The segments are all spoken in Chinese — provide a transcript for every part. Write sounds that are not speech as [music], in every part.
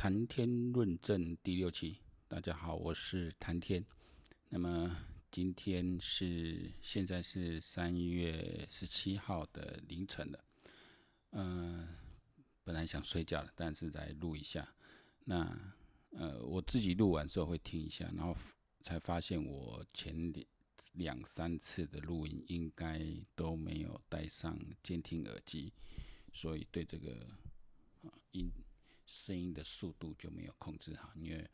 谈天论证第六期，大家好，我是谈天。那么今天是现在是三月十七号的凌晨了。嗯、本来想睡觉了，但是来录一下。那呃，我自己录完之后会听一下，然后才发现我前两两三次的录音应该都没有带上监听耳机，所以对这个音。声音的速度就没有控制好，因为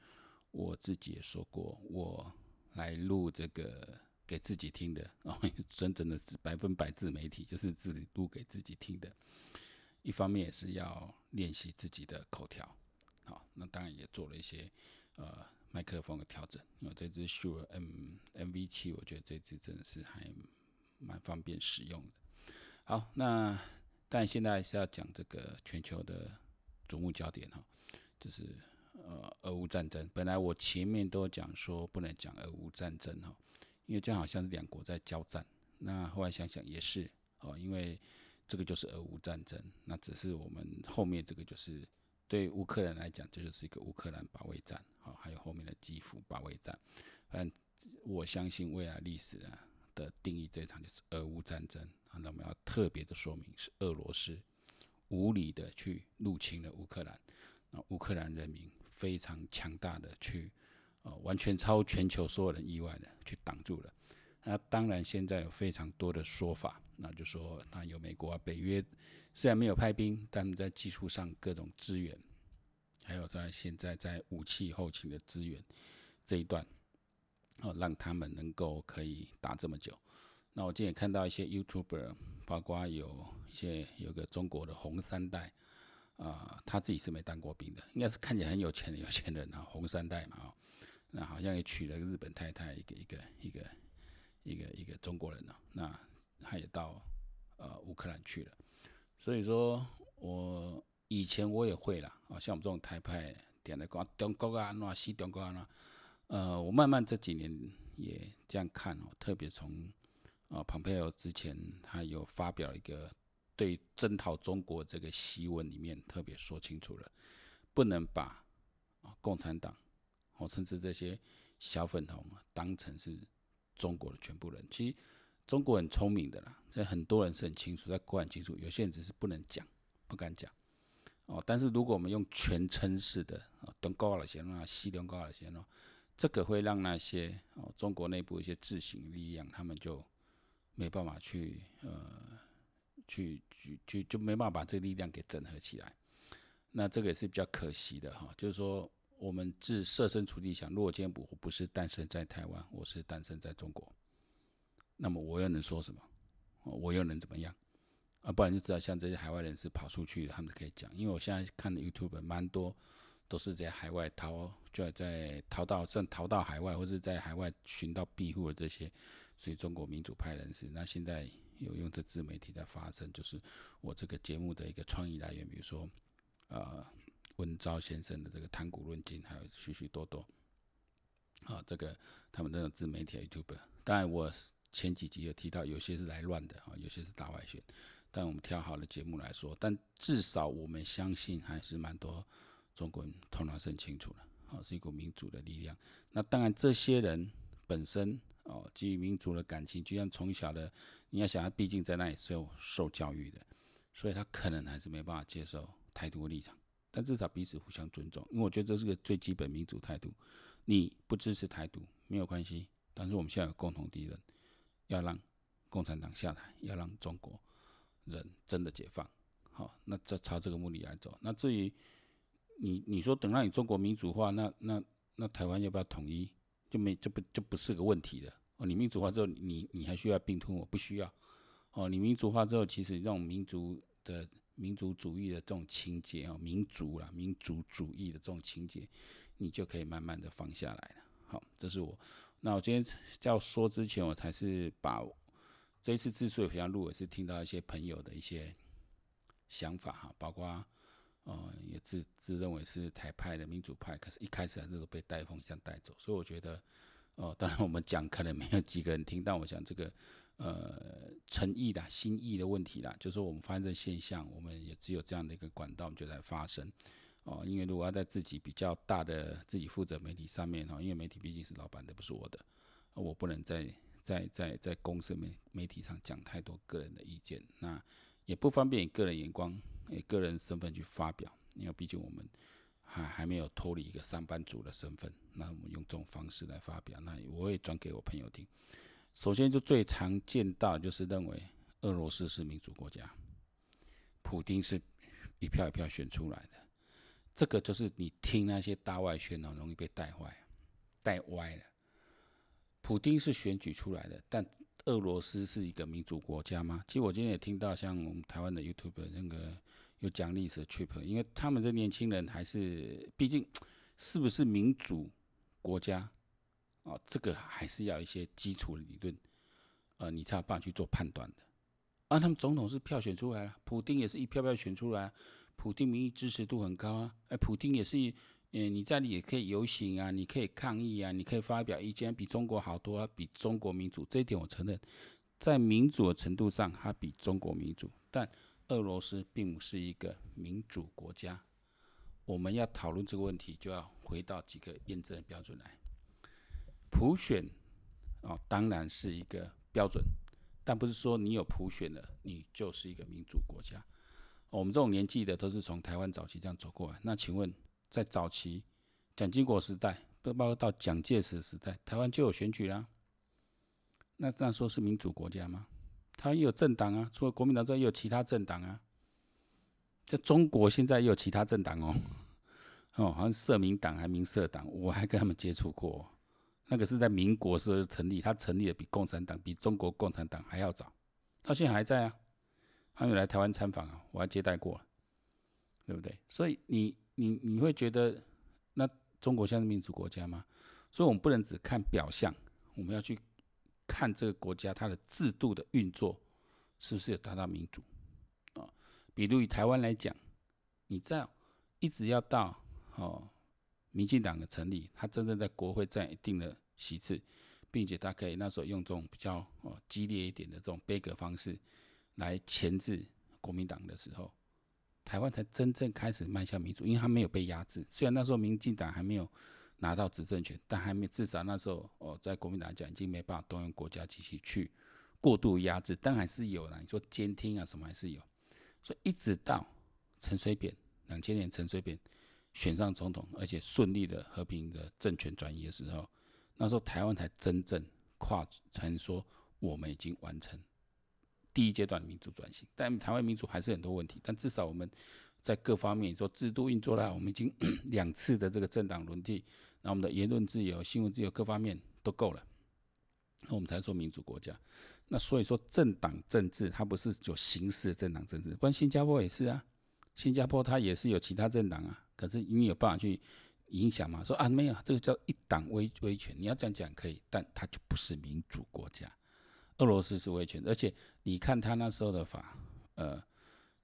我自己也说过，我来录这个给自己听的，然后 [laughs] 真正的百分百自媒体就是自己录给自己听的。一方面也是要练习自己的口条，好，那当然也做了一些呃麦克风的调整。因为这支 Sure M MV7，我觉得这支真的是还蛮方便使用的。好，那但现在是要讲这个全球的。瞩目焦点哈，就是呃，俄乌战争。本来我前面都讲说不能讲俄乌战争哈，因为这样好像是两国在交战。那后来想想也是哦，因为这个就是俄乌战争。那只是我们后面这个就是对乌克兰来讲，这就是一个乌克兰保卫战。好，还有后面的基辅保卫战。但我相信未来历史啊的定义，这场就是俄乌战争。那我们要特别的说明是俄罗斯。无理的去入侵了乌克兰，那乌克兰人民非常强大的去，呃，完全超全球所有人意外的去挡住了。那当然现在有非常多的说法，那就说那有美国啊、北约虽然没有派兵，但在技术上各种资源，还有在现在在武器后勤的资源这一段，哦，让他们能够可以打这么久。那我今天也看到一些 YouTuber，包括有一些有个中国的红三代，啊、他自己是没当过兵的，应该是看起来很有钱的有钱人啊，红三代嘛，啊那好像也娶了个日本太太，一个一个一个一个一个中国人呢，那他也到呃乌克兰去了，所以说我以前我也会啦，啊，像我们这种台派点的讲中国啊，那西中国啊，呃，我慢慢这几年也这样看哦，特别从。啊，蓬佩奥之前他有发表一个对征讨中国这个檄文里面特别说清楚了，不能把啊共产党，哦甚至这些小粉红当成是中国的全部人。其实中国很聪明的啦，这很多人是很清楚，在国很清楚，有些人只是不能讲，不敢讲。哦，但是如果我们用全称式的啊，东高了先啊，西东高了先哦，这个会让那些哦中国内部一些自省力量，他们就。没办法去呃，去去去就没办法把这个力量给整合起来，那这个也是比较可惜的哈。就是说，我们自设身处地想，如果今天不不是诞生在台湾，我是诞生在中国，那么我又能说什么？我又能怎么样？啊，不然就知道像这些海外人士跑出去，他们可以讲。因为我现在看的 YouTube 蛮多，都是在海外逃，就在逃到正逃到海外，或者在海外寻到庇护的这些。所以中国民主派人士，那现在有用这自媒体在发声，就是我这个节目的一个创意来源，比如说，呃，温昭先生的这个谈古论今，还有许许多多，啊，这个他们这种自媒体 YouTube 当然我前几集有提到，有些是来乱的啊，有些是大外宣，但我们挑好的节目来说，但至少我们相信还是蛮多中国人头脑是很清楚的，啊，是一股民主的力量。那当然这些人本身。哦，基于民族的感情，就像从小的，你要想他，毕竟在那里是有受教育的，所以他可能还是没办法接受台独的立场。但至少彼此互相尊重，因为我觉得这是个最基本民主态度。你不支持台独没有关系，但是我们现在有共同敌人，要让共产党下台，要让中国人真的解放。好，那这朝这个目的来走。那至于你你说等到你中国民主化，那那那台湾要不要统一？就没就不就不是个问题了哦。你民主化之后，你你还需要并吞我？不需要哦。你民主化之后，其实这种民族的民族主义的这种情节哦，民族啦，民族主义的这种情节，你就可以慢慢的放下来了。好，这是我。那我今天要说之前，我才是把这一次之所以想录，也是听到一些朋友的一些想法哈，包括。哦，也自自认为是台派的民主派，可是一开始还是都被带风向带走，所以我觉得，哦，当然我们讲可能没有几个人听，但我想这个，呃，诚意的心意的问题啦，就是说我们发现这现象，我们也只有这样的一个管道，就在发生，哦，因为如果要在自己比较大的自己负责媒体上面哦，因为媒体毕竟是老板的，不是我的，我不能在在在在公司媒媒体上讲太多个人的意见，那也不方便以个人眼光、以个人身份去发表，因为毕竟我们还还没有脱离一个上班族的身份，那我们用这种方式来发表，那我也转给我朋友听。首先就最常见到就是认为俄罗斯是民主国家，普丁是一票一票选出来的。这个就是你听那些大外宣哦，容易被带坏、带歪了。普丁是选举出来的，但俄罗斯是一个民主国家吗？其实我今天也听到像我们台湾的 YouTube 那个有讲历史的 Trip，因为他们这年轻人还是，毕竟 [tsk] 是不是民主国家哦，这个还是要一些基础理论，呃，你才有办法去做判断的。啊，他们总统是票选出来了，普丁也是一票票选出来。普丁民意支持度很高啊，哎，普丁也是，嗯，你在里也可以游行啊，你可以抗议啊，你可以发表意见，比中国好多啊，比中国民主，这一点我承认，在民主的程度上，它比中国民主，但俄罗斯并不是一个民主国家。我们要讨论这个问题，就要回到几个验证标准来。普选，哦，当然是一个标准，但不是说你有普选了，你就是一个民主国家。我们这种年纪的都是从台湾早期这样走过来。那请问，在早期蒋经国时代，不包括到蒋介石时代，台湾就有选举啦。那那说是民主国家吗？台湾也有政党啊，除了国民党之外，也有其他政党啊。在中国现在也有其他政党哦，[laughs] 哦，好像社民党还民社党，我还跟他们接触过。那个是在民国时候成立，他成立的比共产党、比中国共产党还要早，到现在还在啊。他有来台湾参访啊，我还接待过，对不对？所以你你你会觉得，那中国像是民主国家吗？所以我们不能只看表象，我们要去看这个国家它的制度的运作是不是有达到民主啊？比如以台湾来讲，你在一直要到哦，民进党的成立，他真正在国会占一定的席次，并且他可以那时候用这种比较哦激烈一点的这种杯葛方式。来钳制国民党的时候，台湾才真正开始迈向民主，因为他没有被压制。虽然那时候民进党还没有拿到执政权，但还没至少那时候哦，在国民党讲已经没办法动用国家机器去过度压制，但还是有啦。你说监听啊什么还是有。所以一直到陈水扁两千年陈水扁选上总统，而且顺利的和平的政权转移的时候，那时候台湾才真正跨，才能说我们已经完成。第一阶段民主转型，但台湾民主还是很多问题。但至少我们在各方面说制度运作了，我们已经 [coughs] 两次的这个政党轮替，那我们的言论自由、新闻自由各方面都够了，那我们才说民主国家。那所以说政党政治它不是有形式的政党政治，不然新加坡也是啊，新加坡它也是有其他政党啊，可是你有办法去影响吗？说啊没有，这个叫一党威威权，你要这样讲可以，但它就不是民主国家。俄罗斯是威权，而且你看他那时候的法，呃，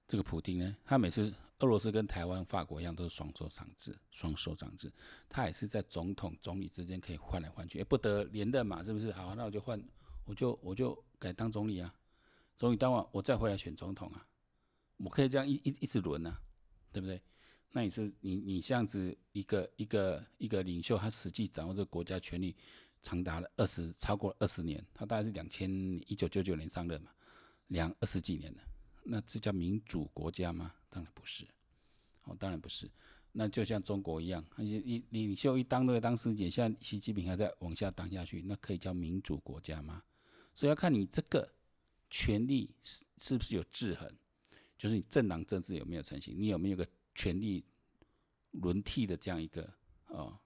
这个普丁呢，他每次俄罗斯跟台湾、法国一样，都是双手掌制，双手掌制，他也是在总统、总理之间可以换来换去，也不得连任嘛，是不是？好，那我就换，我就我就改当总理啊，总理当完，我再回来选总统啊，我可以这样一一一直轮啊，对不对？那你是你你这样子一个一个一个领袖，他实际掌握这个国家权力。长达了二十，超过二十年，他大概是两千一九九九年上任嘛，两二十几年了，那这叫民主国家吗？当然不是，哦，当然不是。那就像中国一样，一领袖一当都要当十年，现在习近平还在往下当下去，那可以叫民主国家吗？所以要看你这个权力是是不是有制衡，就是你政党政治有没有成型，你有没有个权力轮替的这样一个哦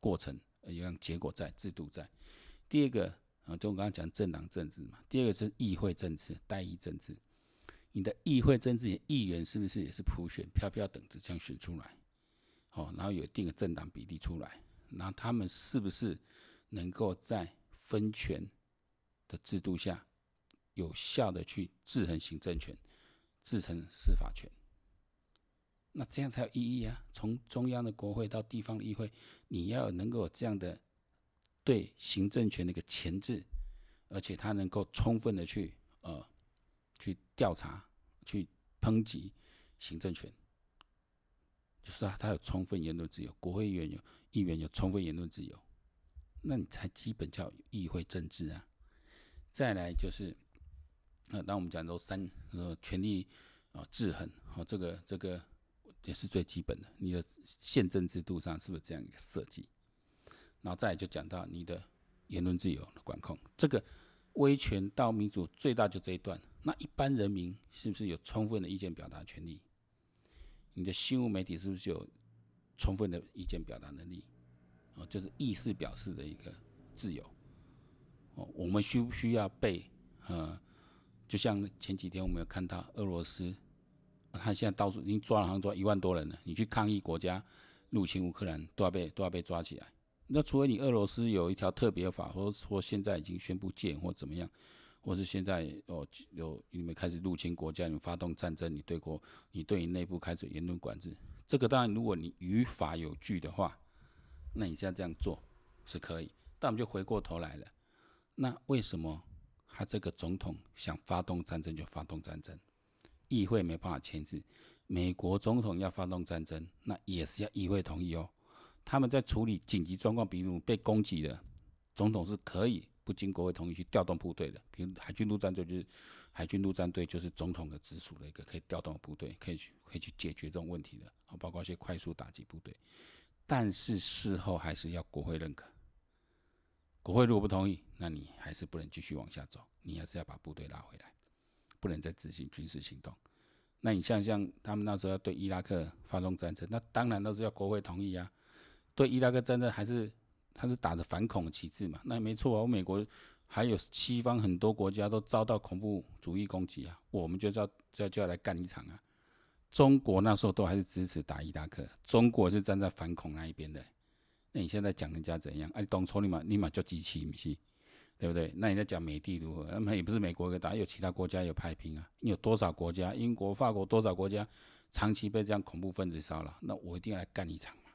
过程。有样结果在，制度在。第二个啊，就我刚刚讲政党政治嘛。第二个是议会政治、代议政治。你的议会政治，议员是不是也是普选、票票等值这样选出来？哦，然后有一定的政党比例出来，然后他们是不是能够在分权的制度下，有效的去制衡行政权、制衡司法权？那这样才有意义啊！从中央的国会到地方的议会，你要能够有这样的对行政权的一个钳制，而且他能够充分的去呃去调查、去抨击行政权，就是啊，他有充分言论自由，国会议员有议员有充分言论自由，那你才基本叫议会政治啊。再来就是，呃，当我们讲到三呃权力啊制衡，好，这个这个也是最基本的，你的宪政制度上是不是这样一个设计？然后再来就讲到你的言论自由的管控，这个威权到民主最大就这一段。那一般人民是不是有充分的意见表达权利？你的新闻媒体是不是有充分的意见表达能力？哦，就是意思表示的一个自由。哦，我们需不需要被？呃，就像前几天我们有看到俄罗斯，他现在到处已经抓了，好像抓一万多人了。你去抗议国家入侵乌克兰，都要被都要被抓起来。那除非你俄罗斯有一条特别法，或者说现在已经宣布建或怎么样。或是现在哦有你们开始入侵国家，你们发动战争，你对国，你对你内部开始言论管制，这个当然如果你于法有据的话，那你现在这样做是可以。但我们就回过头来了，那为什么他这个总统想发动战争就发动战争？议会没办法签字，美国总统要发动战争，那也是要议会同意哦。他们在处理紧急状况，比如被攻击的，总统是可以。不经国会同意去调动部队的，比如海军陆战队就是海军陆战队就是总统的直属的一个可以调动部队，可以去可以去解决这种问题的，啊，包括一些快速打击部队。但是事后还是要国会认可，国会如果不同意，那你还是不能继续往下走，你还是要把部队拉回来，不能再执行军事行动。那你像像他们那时候要对伊拉克发动战争，那当然都是要国会同意啊。对伊拉克战争还是。他是打着反恐的旗帜嘛？那没错啊。我美国还有西方很多国家都遭到恐怖主义攻击啊，我们就要就要就要来干一场啊。中国那时候都还是支持打伊拉克，中国是站在反恐那一边的。那你现在讲人家怎样？哎、啊，东抽你嘛，立马就机器，不是？对不对？那你在讲美帝如何？那么也不是美国一个打，有其他国家有派兵啊。你有多少国家？英国、法国多少国家长期被这样恐怖分子骚扰？那我一定要来干一场嘛，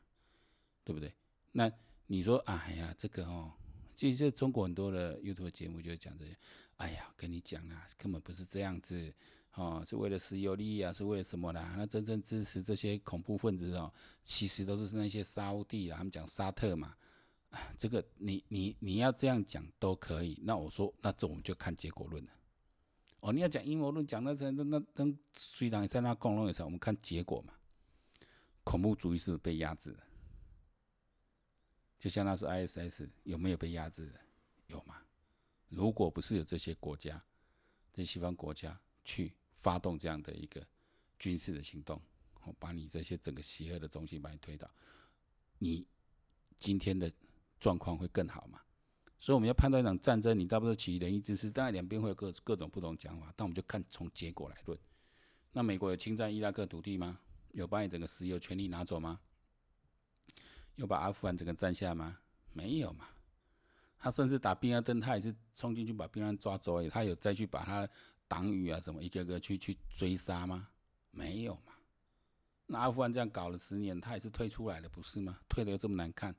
对不对？那。你说，哎呀，这个哦，其实中国很多的 YouTube 节目就讲这些。哎呀，跟你讲啦，根本不是这样子，哦，是为了石油利益啊，是为了什么啦？那真正支持这些恐怖分子哦，其实都是那些沙乌地啦，他们讲沙特嘛。这个你你你要这样讲都可以。那我说，那这我们就看结果论了。哦，你要讲阴谋论，讲那那那那虽然在那共论的时候，我们看结果嘛。恐怖主义是不是被压制了？就像那时候 ISS 有没有被压制的？有吗？如果不是有这些国家，这西方国家去发动这样的一个军事的行动，我把你这些整个邪恶的中心把你推倒，你今天的状况会更好嘛？所以我们要判断一场战争，你大不了起仁义之师，当然两边会有各各种不同讲法，但我们就看从结果来论。那美国有侵占伊拉克土地吗？有把你整个石油权利拿走吗？有把阿富汗整个占下吗？没有嘛。他甚至打宾拉登，他也是冲进去把宾拉登抓走而已。他有再去把他党羽啊什么一个个去去追杀吗？没有嘛。那阿富汗这样搞了十年，他也是退出来了，不是吗？退的又这么难看。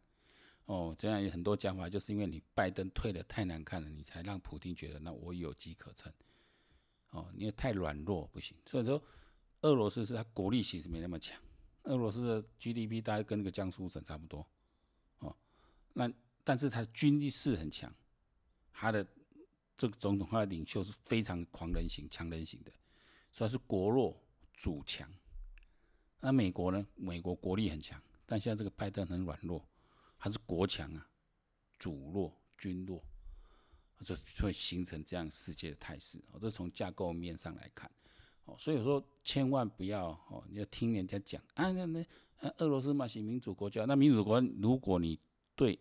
哦，这样有很多讲法，就是因为你拜登退的太难看了，你才让普京觉得那我有机可乘。哦，你也太软弱不行。所以说，俄罗斯是他国力其实没那么强。俄罗斯的 GDP 大概跟那个江苏省差不多，哦，那但是他的军力是很强，他的这个总统他的领袖是非常狂人型、强人型的，所以是国弱主强。那美国呢？美国国力很强，但现在这个拜登很软弱，他是国强啊，主弱军弱，就会形成这样世界的态势。哦，这从架构面上来看。哦，所以说千万不要哦，你要听人家讲啊，那那俄罗斯嘛是民主国家，那民主国如果你对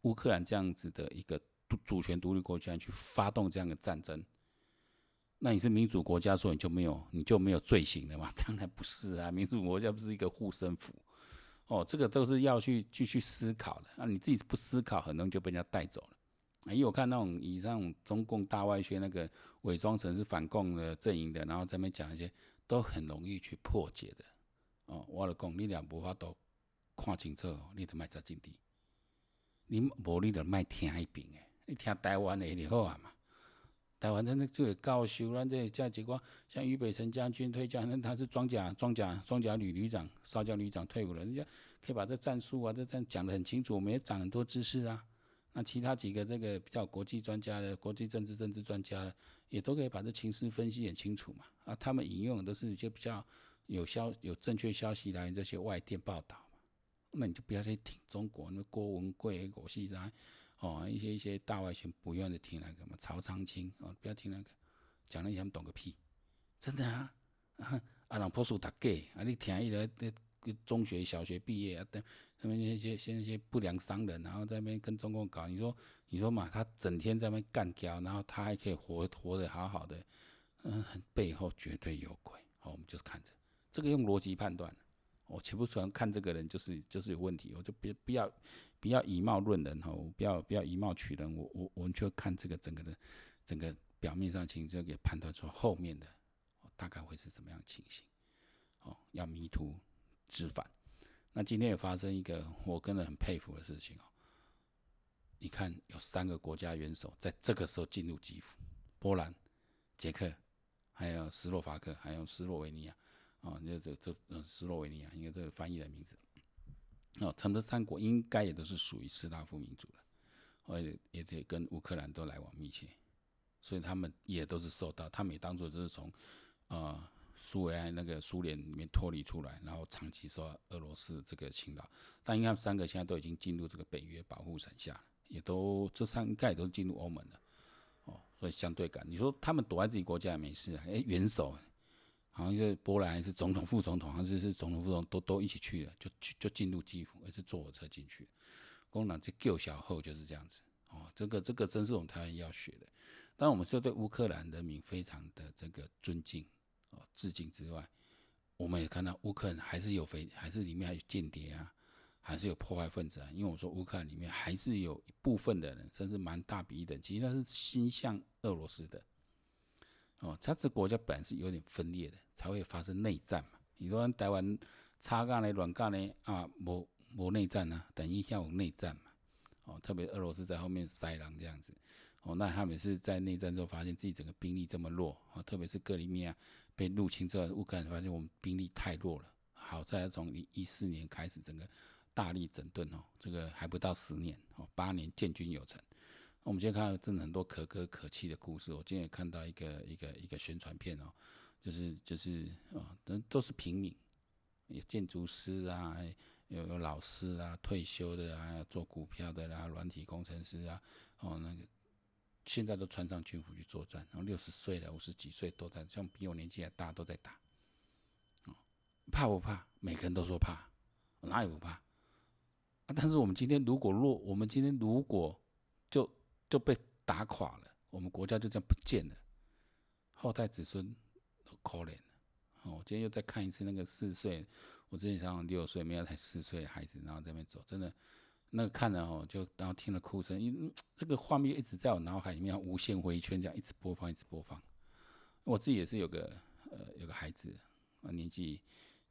乌克兰这样子的一个主权独立国家去发动这样的战争，那你是民主国家，所以你就没有你就没有罪行了嘛？[laughs] 当然不是啊，民主国家不是一个护身符哦，这个都是要去继续思考的。那你自己不思考，很容易就被人家带走了。因为我看那种以上中共大外宣那个伪装成是反共的阵营的，然后在那边讲一些，都很容易去破解的。哦，我来讲，你俩无法都看清楚，你得卖在境地。你无你得卖听一边诶，你听台湾的就好啊嘛。台湾真的就有高修，那这这结果像俞北辰将军退将，那他是装甲装甲装甲旅旅长，少将旅长退伍了，人家可以把这战术啊，这这样讲得很清楚，我们也长很多知识啊。那其他几个这个比较国际专家的国际政治政治专家的，也都可以把这情势分析很清楚嘛。啊，他们引用的都是一些比较有消有正确消息来源这些外电报道嘛。那你就不要去听中国那郭文贵、郭西山哦，一些一些大外宣不愿意听那个嘛，曹长青哦，不要听那个，讲那些他们懂个屁，真的啊啊，啊人朴素大假啊，你听伊个中学、小学毕业啊，等他们那些些那些不良商人，然后在那边跟中共搞，你说你说嘛，他整天在那边干譙，然后他还可以活活得好好的，嗯，背后绝对有鬼。好，我们就看着这个用逻辑判断，我且不说看这个人就是就是有问题，我就别不要不要以貌论人哈，不要不要以貌取人，我我我们就看这个整个的整个表面上情，就给判断出后面的大概会是怎么样情形。哦，要迷途。知返，那今天也发生一个我个人很佩服的事情哦。你看，有三个国家元首在这个时候进入基辅，波兰、捷克，还有斯洛伐克，还有斯洛维尼亚。哦，这这这，嗯，斯洛维尼亚应该这个翻译的名字。哦，承德三国应该也都是属于斯拉夫民族的，而且也得跟乌克兰都来往密切，所以他们也都是受到，他们也当作就是从，呃。苏维埃那个苏联里面脱离出来，然后长期受到俄罗斯这个侵扰，但应该三个现在都已经进入这个北约保护伞下，也都这三个也都进入欧盟了，哦，所以相对感，你说他们躲在自己国家也没事啊？哎，元首好像是波兰还是总统、副总统，好像是是总统、副总统都都一起去了，就去就进入基辅，而且坐火车进去。共产党这救小后就是这样子，哦，这个这个真是我们台湾要学的。当然，我们是对乌克兰人民非常的这个尊敬哦。致敬之外，我们也看到乌克兰还是有非，还是里面还有间谍啊，还是有破坏分子啊。因为我说乌克兰里面还是有一部分的人，甚至蛮大比例的，其实他是心向俄罗斯的。哦，他这国家本来是有点分裂的，才会发生内战嘛。你说台湾插干呢、软干呢啊，无无内战啊，等于像有内战嘛。哦，特别俄罗斯在后面塞狼这样子。哦，那他们是在内战之后发现自己整个兵力这么弱啊，特别是克里米亚被入侵之后，乌克兰发现我们兵力太弱了。好在从一四年开始整个大力整顿哦，这个还不到十年哦，八年建军有成。我们今天看到真的很多可歌可泣的故事。我今天也看到一个一个一个宣传片哦，就是就是啊，都都是平民，有建筑师啊，有有老师啊，退休的啊，做股票的啦，软体工程师啊，哦那个。现在都穿上军服去作战，然后六十岁了、五十几岁都在，像比我年纪还大都在打。怕不怕？每个人都说怕，哪也不怕。啊，但是我们今天如果弱，我们今天如果就就被打垮了，我们国家就这样不见了，后代子孙都可怜了。哦，我今天又再看一次那个四岁，我之前想想六岁，没有才四岁的孩子，然后在那边走，真的。那个看了哦，就然后听了哭声，因这个画面一直在我脑海里面无限回圈，这样一直播放，一直播放。我自己也是有个呃有个孩子，啊年纪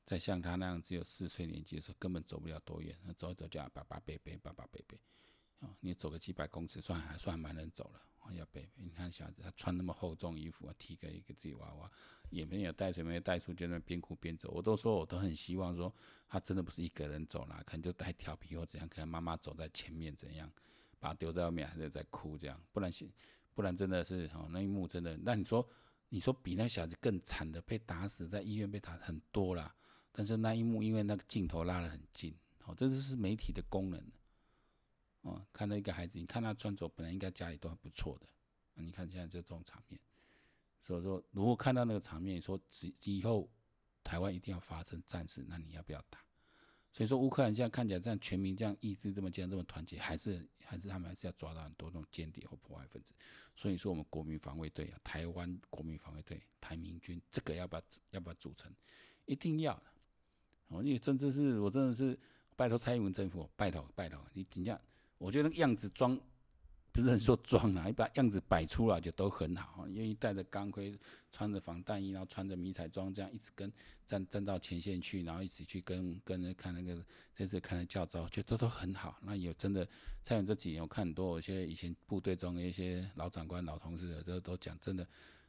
在像他那样只有四岁年纪的时候，根本走不了多远，走一走就要爸爸背背，爸爸背背。哦，你走个几百公尺，算还算蛮能走了。要背，你看小子他穿那么厚重衣服啊，提个一个自己娃娃，也没有带水，没有带书，就在那边哭边走。我都说，我都很希望说，他真的不是一个人走啦，可能就带调皮或怎样，可能妈妈走在前面怎样，把他丢在外面还是在哭这样，不然不然真的是哦，那一幕真的。那你说，你说比那小子更惨的，被打死在医院被打很多啦。但是那一幕因为那个镜头拉得很近，哦，这就是媒体的功能。哦，看到一个孩子，你看他穿着，本来应该家里都还不错的，你看现在就这种场面，所以说如果看到那个场面，说以后台湾一定要发生战事，那你要不要打？所以说乌克兰现在看起来这样全民这样意志这么坚这么团结，还是还是他们还是要抓到很多这种间谍或破坏分子。所以说我们国民防卫队啊，台湾国民防卫队、台民军，这个要不要要不要组成？一定要的。哦，因为真的是我真的是拜托蔡英文政府，拜托拜托你尽量。我觉得那个样子装不是很说装啊，你把样子摆出来就都很好。愿意戴着钢盔，穿着防弹衣，然后穿着迷彩装，这样一直跟站站到前线去，然后一起去跟跟着看那个这次看的教召，觉得都很好。那有真的参与这几年，我看很多有些以前部队中的一些老长官、老同事的，都都讲真的，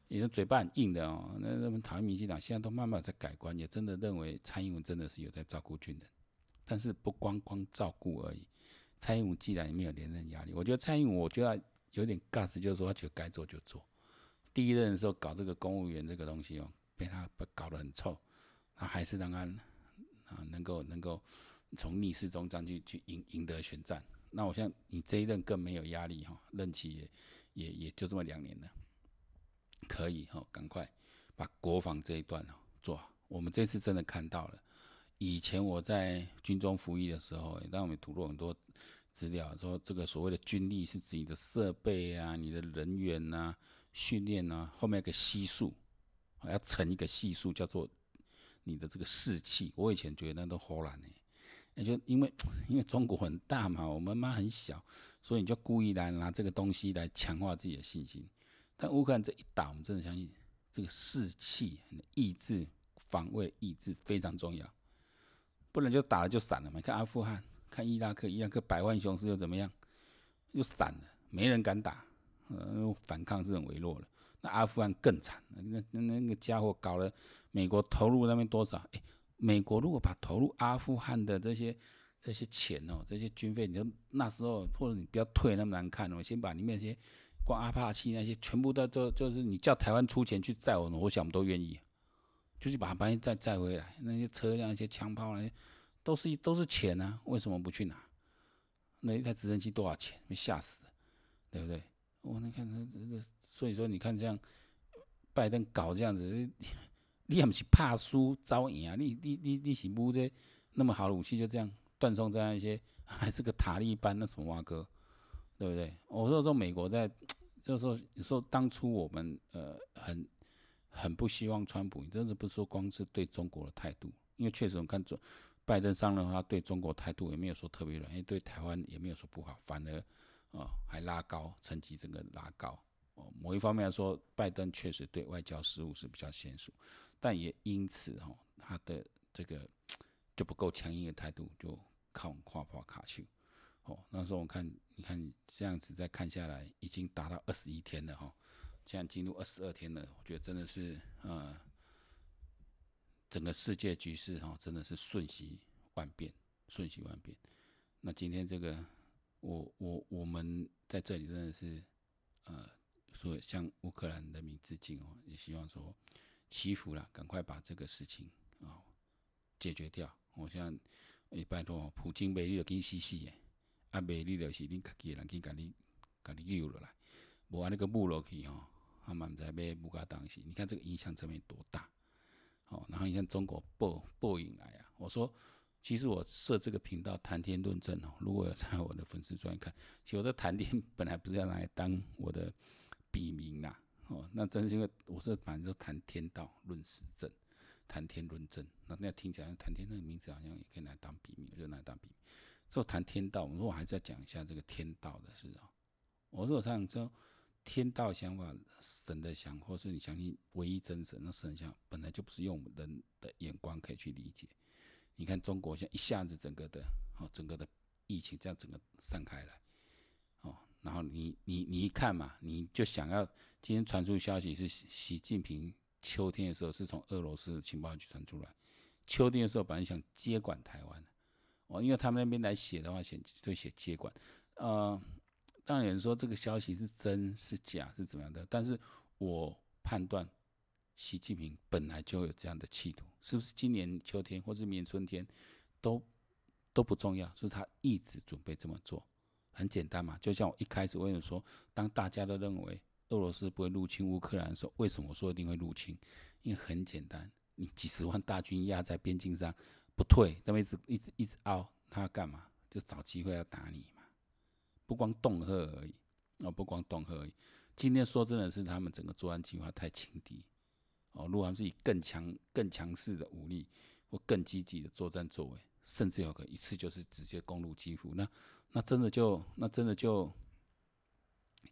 也是嘴巴很硬的哦。那那么讨厌民进党，现在都慢慢在改观，也真的认为蔡英文真的是有在照顾军人，但是不光光照顾而已。蔡英文既然也没有连任压力，我觉得蔡英文，我觉得有点 gas，就是说他觉得该做就做。第一任的时候搞这个公务员这个东西哦，被他搞得很臭，他还是让他啊能够能够从逆势中占据去赢赢得选战。那我想你这一任更没有压力哈，任期也也也就这么两年了，可以哈，赶快把国防这一段哦做好。我们这次真的看到了。以前我在军中服役的时候，也让我们吐露很多资料，说这个所谓的军力是指你的设备啊、你的人员啊、训练啊，后面有个系数，要乘一个系数，叫做你的这个士气。我以前觉得那都唬烂呢，也就因为因为中国很大嘛，我们嘛很小，所以你就故意来拿这个东西来强化自己的信心。但乌克兰这一打，我们真的相信这个士气、意志、防卫意志非常重要。不然就打了就散了嘛。你看阿富汗，看伊拉克，伊拉克百万雄师又怎么样？又散了，没人敢打，呃，反抗是很微弱了。那阿富汗更惨，那那那个家伙搞了，美国投入那边多少？哎，美国如果把投入阿富汗的这些这些钱哦，这些军费，你就那时候或者你不要退那么难看，哦先把里面那些光阿帕契那些全部都都就是你叫台湾出钱去载我，我想我们都愿意。就去把它把你再载回来，那些车辆、那些枪炮那些，都是都是钱啊！为什么不去拿？那一台直升机多少钱？没吓死，对不对？我那看那那，所以说你看这样，拜登搞这样子，[laughs] 你也不是怕输招赢啊？你你你你是不这那么好的武器就这样断送在那些，[laughs] 还是个塔利班那什么哇哥，对不对？我说说美国在，就说说当初我们呃很。很不希望川普，你真的不是说光是对中国的态度，因为确实我们看中拜登上任的话，对中国态度也没有说特别软，因为对台湾也没有说不好，反而哦还拉高，成绩整个拉高。哦，某一方面来说，拜登确实对外交事务是比较娴熟，但也因此哦，他的这个就不够强硬的态度就靠夸夸卡丘。哦，那时候我看你看这样子再看下来，已经达到二十一天了哈。现在进入二十二天了，我觉得真的是，呃，整个世界局势哈，真的是瞬息万变，瞬息万变。那今天这个，我我我们在这里真的是，呃，说向乌克兰人民致敬哦，也希望说祈福了，赶快把这个事情啊解决掉。我想也拜托普京美丽的跟西西耶，啊，美丽的是你自己人去给你给你救了来，无安那个木落去哦。他们在被不搞当心，你看这个影响层面多大？哦，然后你看中国报报应来啊！我说，其实我设这个频道谈天论政哦，如果有在我的粉丝专看，其实我的谈天本来不是要拿来当我的笔名啦，哦，那真是因为我是反正就谈天道论时政，谈天论政，那那听起来谈天那个名字好像也可以拿来当笔名，就拿来当笔名。所以谈天道，我说我还是要讲一下这个天道的事哦。我说我想说。天道想法，神的想法，或是你相信唯一真神，那神像本来就不是用我们人的眼光可以去理解。你看中国现在一下子整个的，哦，整个的疫情这样整个散开来，哦，然后你你你一看嘛，你就想要今天传出消息是习近平秋天的时候是从俄罗斯情报局传出来，秋天的时候本来想接管台湾，哦，因为他们那边来写的话写就写接管，呃。当然有人说这个消息是真是假是怎么样的，但是我判断习近平本来就有这样的企图，是不是今年秋天或是明年春天都都不重要，是他一直准备这么做，很简单嘛，就像我一开始为什么说，当大家都认为俄罗斯不会入侵乌克兰的时候，为什么我说一定会入侵？因为很简单，你几十万大军压在边境上不退，那么一直一直一直凹，他要干嘛？就找机会要打你。不光恫吓而已，哦，不光恫吓而已。今天说真的是他们整个作战计划太轻敌，哦，如果他们是以更强、更强势的武力或更积极的作战作为，甚至有个一次就是直接攻入基辅，那那真的就那真的就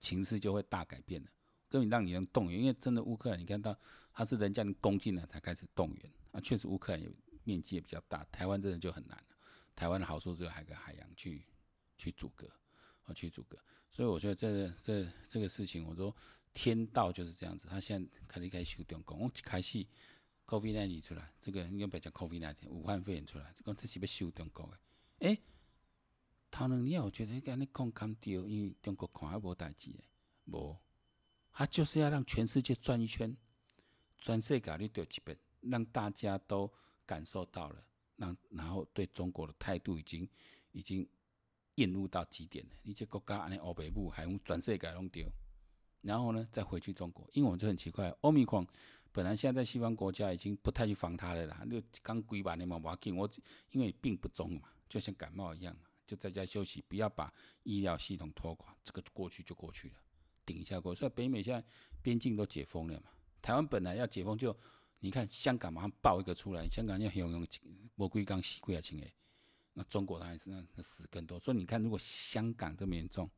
情势就会大改变了，根本让你能动员。因为真的乌克兰，你看到他是人家攻进来才开始动员啊，确实乌克兰有面积也比较大，台湾真的就很难了。台湾的好处只有海个海洋去去阻隔去阻隔。所以我觉得这这这个事情，我说天道就是这样子。他现在开始开始修中国，我一开始 COVID-19 出来，这个应该不讲 COVID-19，武汉肺炎出来，讲这是要修中国的。诶。头两年我觉得跟你讲讲对，因为中国看还无代志的，无，他就是要让全世界转一圈，全世界你对一遍，让大家都感受到了，让然后对中国的态度已经已经厌恶到极点了。你这国家安尼欧北部还用全世界拢丢，然后呢再回去中国，因为我就很奇怪，欧米狂本来现在在西方国家已经不太去防它了啦，你刚规版的嘛，我紧我因为病不重嘛，就像感冒一样嘛。就在家休息，不要把医疗系统拖垮。这个过去就过去了，顶一下过。所以北美现在边境都解封了嘛。台湾本来要解封就，你看香港马上爆一个出来，香港要用用无鬼刚死几啊千个。那中国当然是那死更多。所以你看，如果香港这么严重，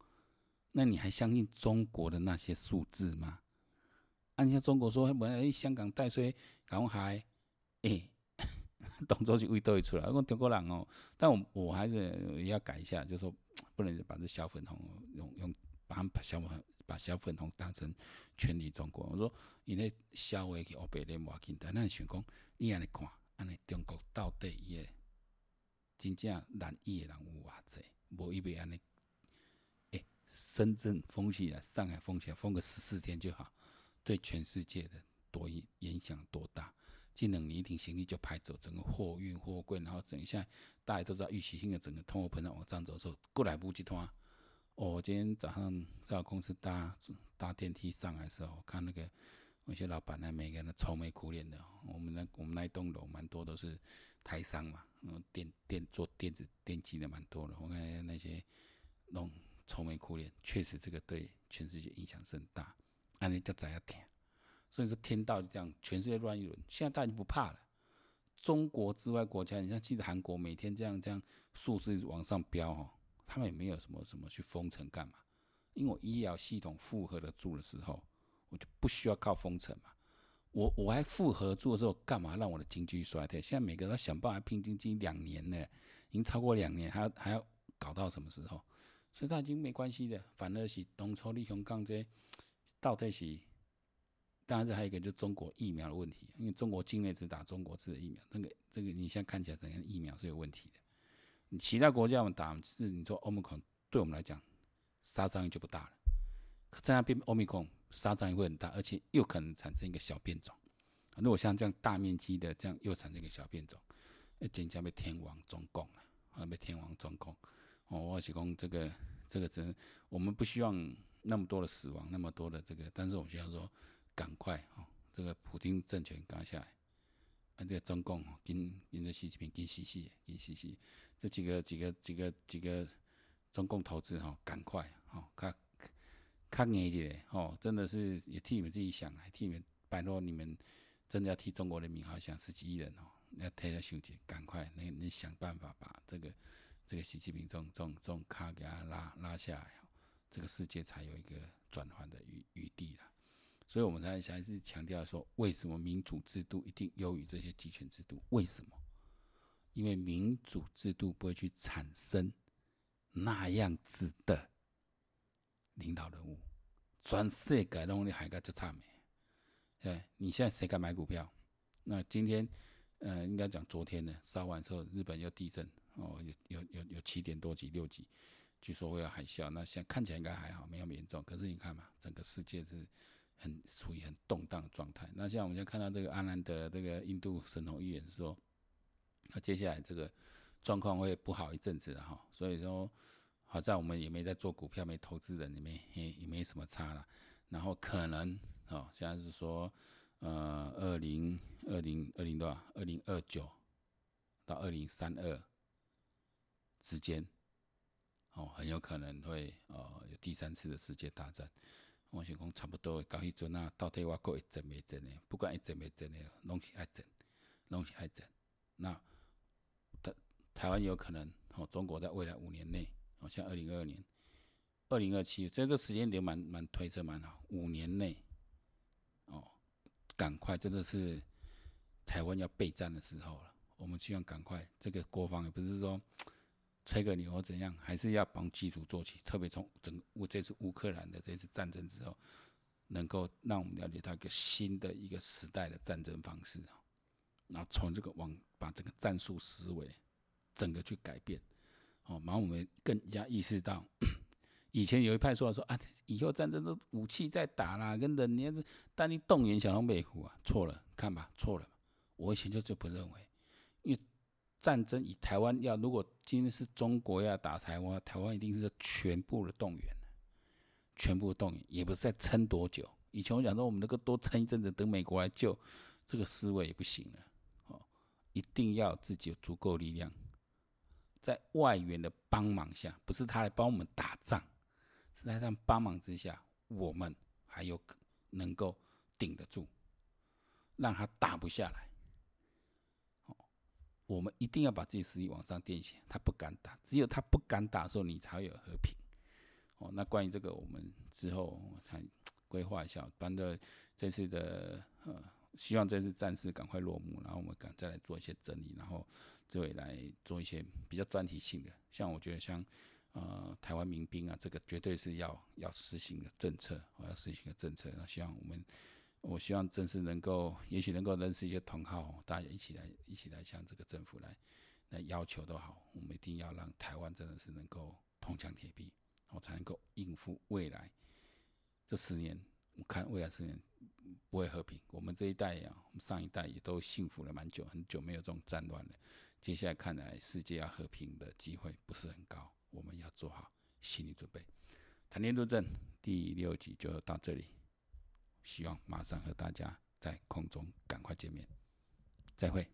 那你还相信中国的那些数字吗？按照中国说，本来香港带水港海，诶。[laughs] 动作就会都会出来，我中国人哦，但我我还是也要改一下，就说不能把这小粉红用用把他们把小粉把小粉红当成全体中国。我说因为小话去欧北的无紧，但咱想讲你安尼看，安尼中国到底伊个真正难医的人有偌济？无以为安尼，诶，深圳封起来，上海封起来，封个十四天就好，对全世界的多影影响多大？这两年一定行李就排走，整个货运货柜，然后整一下大家都知道预期性的整个通货膨胀往上走的时候，过来不及拖。哦，我今天早上在我公司搭搭电梯上来的时候，看那个有些老板呢，每个人都愁眉苦脸的。我们那我们那一栋楼蛮多都是台商嘛，嗯，电电做电子电机的蛮多的。我看那些弄愁眉苦脸，确实这个对全世界影响是很大。安尼就怎样听？所以说天道就这样，全世界乱一轮。现在大家就不怕了。中国之外国家，你像记得韩国每天这样这样数字往上飙哈，他们也没有什么什么去封城干嘛？因为医疗系统负荷得住的时候，就不需要靠封城嘛。我我还复合住的时候，干嘛让我的经济衰退？现在每个人都想办法拼经济，两年呢，已经超过两年，还要还要搞到什么时候？所以他已经没关系的，反而是当初你香港这到底是。当然，这还有一个就是中国疫苗的问题，因为中国境内只打中国制的疫苗，那个这个你现在看起来整个疫苗是有问题的。你其他国家我们打，是你说欧米孔对我们来讲杀伤力就不大了，可在那边欧米孔杀伤力会很大，而且又可能产生一个小变种。如果像这样大面积的这样又产生一个小变种，那真将被天王中共了，啊被天王中共。哦，我是讲这个这个真，我们不希望那么多的死亡，那么多的这个，但是我们需要说。赶快哦！这个普京政权赶下来，啊，这个中共跟跟着习近平跟习习跟习习这几个几个几个几个中共投资哈，赶快哈，看看你姐哦，真的是也替你们自己想，还替你们拜托你们，真的要替中国人民好想十几亿人哦，要替他兄弟赶快，你你想办法把这个这个习近平这种这种这种卡给他拉拉下来，这个世界才有一个转换的余余地啦。所以，我们才还是强调说，为什么民主制度一定优于这些集权制度？为什么？因为民主制度不会去产生那样子的领导人物。全世界拢你还个就差没？对，你现在谁敢买股票？那今天，呃，应该讲昨天呢，烧完之后，日本又地震哦，有有有有七点多级、六级，据说会有海啸。那现在看起来应该还好，没有严重。可是你看嘛，整个世界是。很处于很动荡的状态。那像我们现在看到这个阿南德这个印度神童预言说，那接下来这个状况会不好一阵子了哈。所以说，好在我们也没在做股票，没投资人，也没也没什么差了。然后可能哦，现在是说，呃，二零二零二零多少？二零二九到二零三二之间，哦，很有可能会呃有第三次的世界大战。我想讲差不多，到迄阵啊，到底我国会震未震的？不管会震未震的，拢是爱整，拢是爱整。那台台湾有可能，哦，中国在未来五年内，哦，像二零二二年，二零二七，所以这时间点蛮蛮推测蛮好，五年内，哦，赶快真的是台湾要备战的时候了。我们希望赶快，这个国防也不是说吹个牛或怎样，还是要从基础做起。特别从整个这次乌克兰的这次战争之后，能够让我们了解到一个新的一个时代的战争方式啊，然后从这个往把这个战术思维整个去改变，哦，然后我们更加意识到，[clears throat] 以前有一派说说啊，以后战争都武器在打啦，跟人你但你动员小龙美虎啊，错了，看吧，错了，我以前就就不认为。因为战争以台湾要，如果今天是中国要打台湾，台湾一定是全部的动员，全部的动员，也不是在撑多久。以前我讲说，我们能够多撑一阵子，等美国来救，这个思维也不行了。哦，一定要自己有足够力量，在外援的帮忙下，不是他来帮我们打仗，是在他帮忙之下，我们还有能够顶得住，让他打不下来。我们一定要把自己实力往上垫起，他不敢打，只有他不敢打的时候，你才有和平。哦，那关于这个，我们之后才规划一下。反正这次的呃，希望这次战事赶快落幕，然后我们赶再来做一些整理，然后这位来做一些比较专题性的。像我觉得像呃台湾民兵啊，这个绝对是要要实行的政策，我要实行的政策。那希望我们。我希望正是能够，也许能够认识一些同好，大家一起来，一起来向这个政府来来要求都好。我们一定要让台湾真的是能够铜墙铁壁，我才能够应付未来这十年。我看未来十年不会和平。我们这一代啊，我们上一代也都幸福了蛮久，很久没有这种战乱了。接下来看来，世界要和平的机会不是很高，我们要做好心理准备。谈天论证第六集就到这里。希望马上和大家在空中赶快见面，再会。